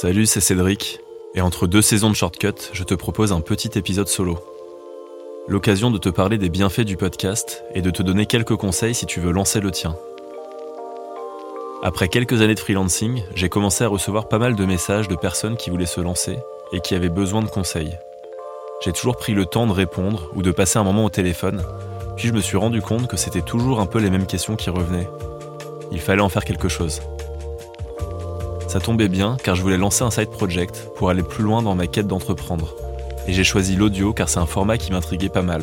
Salut, c'est Cédric, et entre deux saisons de Shortcut, je te propose un petit épisode solo. L'occasion de te parler des bienfaits du podcast et de te donner quelques conseils si tu veux lancer le tien. Après quelques années de freelancing, j'ai commencé à recevoir pas mal de messages de personnes qui voulaient se lancer et qui avaient besoin de conseils. J'ai toujours pris le temps de répondre ou de passer un moment au téléphone, puis je me suis rendu compte que c'était toujours un peu les mêmes questions qui revenaient. Il fallait en faire quelque chose. Ça tombait bien car je voulais lancer un side project pour aller plus loin dans ma quête d'entreprendre. Et j'ai choisi l'audio car c'est un format qui m'intriguait pas mal.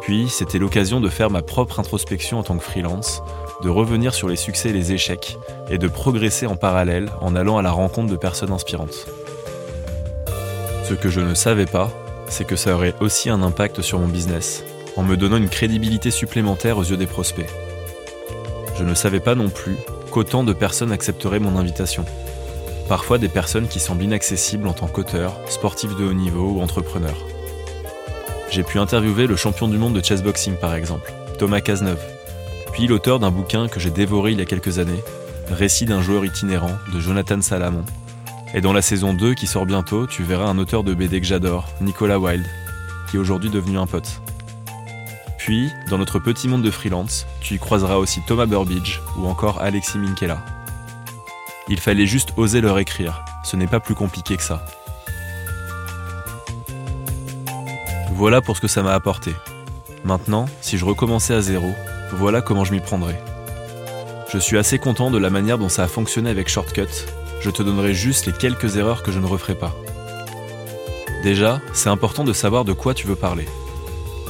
Puis, c'était l'occasion de faire ma propre introspection en tant que freelance, de revenir sur les succès et les échecs, et de progresser en parallèle en allant à la rencontre de personnes inspirantes. Ce que je ne savais pas, c'est que ça aurait aussi un impact sur mon business, en me donnant une crédibilité supplémentaire aux yeux des prospects. Je ne savais pas non plus qu'autant de personnes accepteraient mon invitation. Parfois des personnes qui semblent inaccessibles en tant qu'auteur, sportif de haut niveau ou entrepreneur. J'ai pu interviewer le champion du monde de chessboxing par exemple, Thomas Cazeneuve, puis l'auteur d'un bouquin que j'ai dévoré il y a quelques années, Récit d'un joueur itinérant de Jonathan Salamon. Et dans la saison 2 qui sort bientôt, tu verras un auteur de BD que j'adore, Nicolas Wilde, qui est aujourd'hui devenu un pote. Puis, dans notre petit monde de freelance, tu y croiseras aussi Thomas Burbidge ou encore Alexis Minkela. Il fallait juste oser leur écrire, ce n'est pas plus compliqué que ça. Voilà pour ce que ça m'a apporté. Maintenant, si je recommençais à zéro, voilà comment je m'y prendrais. Je suis assez content de la manière dont ça a fonctionné avec Shortcut, je te donnerai juste les quelques erreurs que je ne referai pas. Déjà, c'est important de savoir de quoi tu veux parler.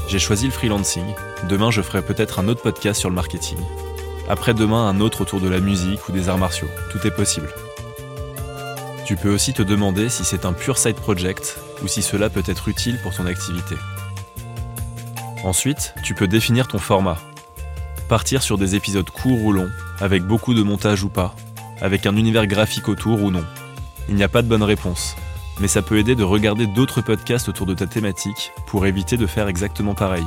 J'ai choisi le freelancing. Demain, je ferai peut-être un autre podcast sur le marketing. Après-demain, un autre autour de la musique ou des arts martiaux. Tout est possible. Tu peux aussi te demander si c'est un pur side project ou si cela peut être utile pour ton activité. Ensuite, tu peux définir ton format. Partir sur des épisodes courts ou longs, avec beaucoup de montage ou pas, avec un univers graphique autour ou non. Il n'y a pas de bonne réponse mais ça peut aider de regarder d'autres podcasts autour de ta thématique pour éviter de faire exactement pareil.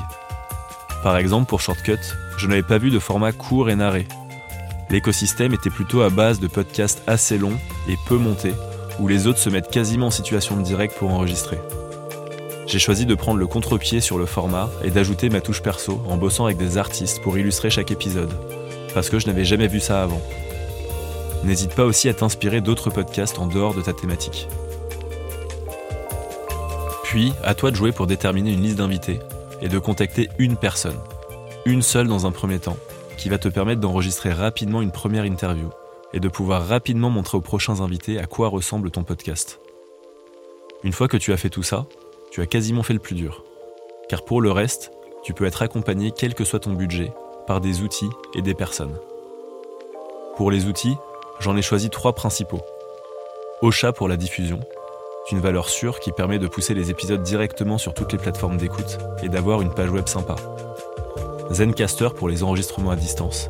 Par exemple, pour Shortcut, je n'avais pas vu de format court et narré. L'écosystème était plutôt à base de podcasts assez longs et peu montés, où les autres se mettent quasiment en situation de direct pour enregistrer. J'ai choisi de prendre le contre-pied sur le format et d'ajouter ma touche perso en bossant avec des artistes pour illustrer chaque épisode, parce que je n'avais jamais vu ça avant. N'hésite pas aussi à t'inspirer d'autres podcasts en dehors de ta thématique. Puis, à toi de jouer pour déterminer une liste d'invités et de contacter une personne, une seule dans un premier temps, qui va te permettre d'enregistrer rapidement une première interview et de pouvoir rapidement montrer aux prochains invités à quoi ressemble ton podcast. Une fois que tu as fait tout ça, tu as quasiment fait le plus dur. Car pour le reste, tu peux être accompagné, quel que soit ton budget, par des outils et des personnes. Pour les outils, j'en ai choisi trois principaux. Ocha pour la diffusion, une valeur sûre qui permet de pousser les épisodes directement sur toutes les plateformes d'écoute et d'avoir une page web sympa. Zencaster pour les enregistrements à distance.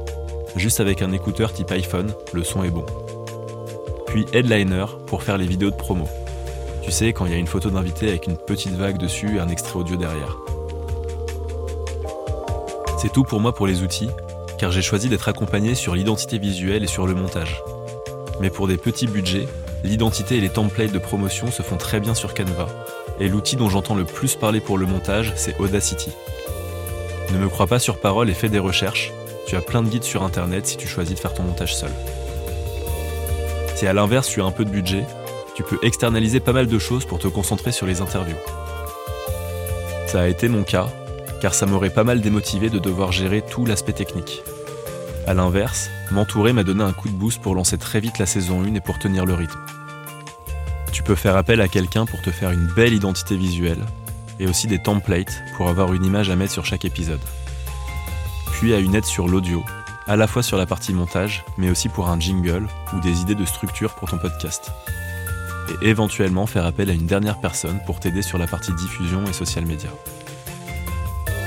Juste avec un écouteur type iPhone, le son est bon. Puis Headliner pour faire les vidéos de promo. Tu sais, quand il y a une photo d'invité avec une petite vague dessus et un extrait audio derrière. C'est tout pour moi pour les outils, car j'ai choisi d'être accompagné sur l'identité visuelle et sur le montage. Mais pour des petits budgets, l'identité et les templates de promotion se font très bien sur Canva, et l'outil dont j'entends le plus parler pour le montage, c'est Audacity. Ne me crois pas sur parole et fais des recherches, tu as plein de guides sur internet si tu choisis de faire ton montage seul. Si à l'inverse tu as un peu de budget, tu peux externaliser pas mal de choses pour te concentrer sur les interviews. Ça a été mon cas, car ça m'aurait pas mal démotivé de devoir gérer tout l'aspect technique. A l'inverse, m'entourer m'a donné un coup de boost pour lancer très vite la saison 1 et pour tenir le rythme. Tu peux faire appel à quelqu'un pour te faire une belle identité visuelle et aussi des templates pour avoir une image à mettre sur chaque épisode. Puis à une aide sur l'audio, à la fois sur la partie montage, mais aussi pour un jingle ou des idées de structure pour ton podcast. Et éventuellement faire appel à une dernière personne pour t'aider sur la partie diffusion et social media.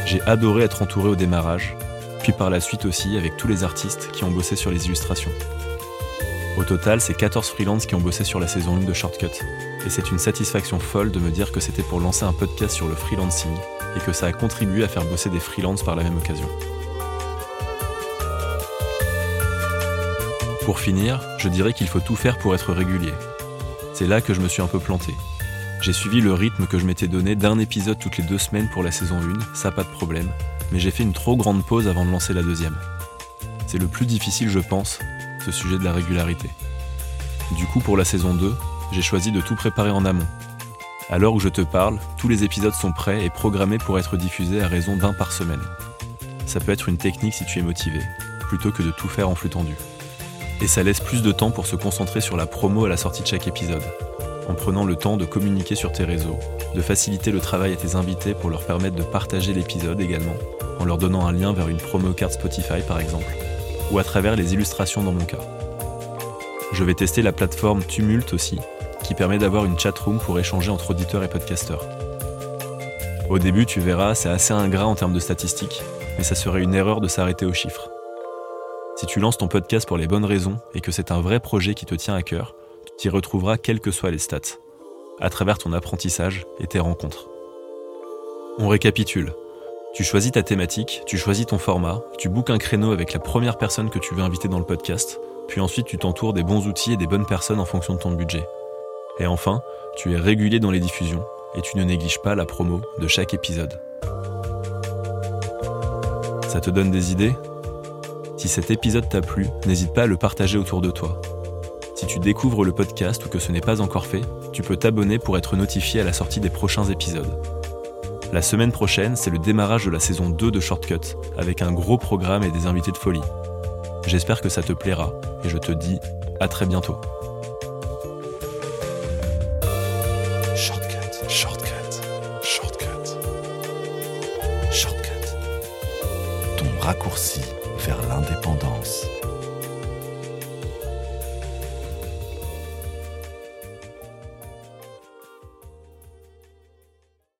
J'ai adoré être entouré au démarrage puis par la suite aussi avec tous les artistes qui ont bossé sur les illustrations. Au total, c'est 14 freelances qui ont bossé sur la saison 1 de Shortcut, et c'est une satisfaction folle de me dire que c'était pour lancer un podcast sur le freelancing, et que ça a contribué à faire bosser des freelances par la même occasion. Pour finir, je dirais qu'il faut tout faire pour être régulier. C'est là que je me suis un peu planté. J'ai suivi le rythme que je m'étais donné d'un épisode toutes les deux semaines pour la saison 1, ça pas de problème, mais j'ai fait une trop grande pause avant de lancer la deuxième. C'est le plus difficile, je pense, ce sujet de la régularité. Du coup, pour la saison 2, j'ai choisi de tout préparer en amont. À l'heure où je te parle, tous les épisodes sont prêts et programmés pour être diffusés à raison d'un par semaine. Ça peut être une technique si tu es motivé, plutôt que de tout faire en flux tendu. Et ça laisse plus de temps pour se concentrer sur la promo à la sortie de chaque épisode, en prenant le temps de communiquer sur tes réseaux, de faciliter le travail à tes invités pour leur permettre de partager l'épisode également, en leur donnant un lien vers une promo carte Spotify par exemple, ou à travers les illustrations dans mon cas. Je vais tester la plateforme Tumult aussi, qui permet d'avoir une chatroom pour échanger entre auditeurs et podcasteurs. Au début, tu verras, c'est assez ingrat en termes de statistiques, mais ça serait une erreur de s'arrêter aux chiffres. Si tu lances ton podcast pour les bonnes raisons et que c'est un vrai projet qui te tient à cœur, tu y retrouveras quelles que soient les stats, à travers ton apprentissage et tes rencontres. On récapitule. Tu choisis ta thématique, tu choisis ton format, tu bookes un créneau avec la première personne que tu veux inviter dans le podcast, puis ensuite tu t'entoures des bons outils et des bonnes personnes en fonction de ton budget. Et enfin, tu es régulier dans les diffusions et tu ne négliges pas la promo de chaque épisode. Ça te donne des idées? Si cet épisode t'a plu, n'hésite pas à le partager autour de toi. Si tu découvres le podcast ou que ce n'est pas encore fait, tu peux t'abonner pour être notifié à la sortie des prochains épisodes. La semaine prochaine, c'est le démarrage de la saison 2 de Shortcut, avec un gros programme et des invités de folie. J'espère que ça te plaira, et je te dis à très bientôt. Ton raccourci vers l'indépendance.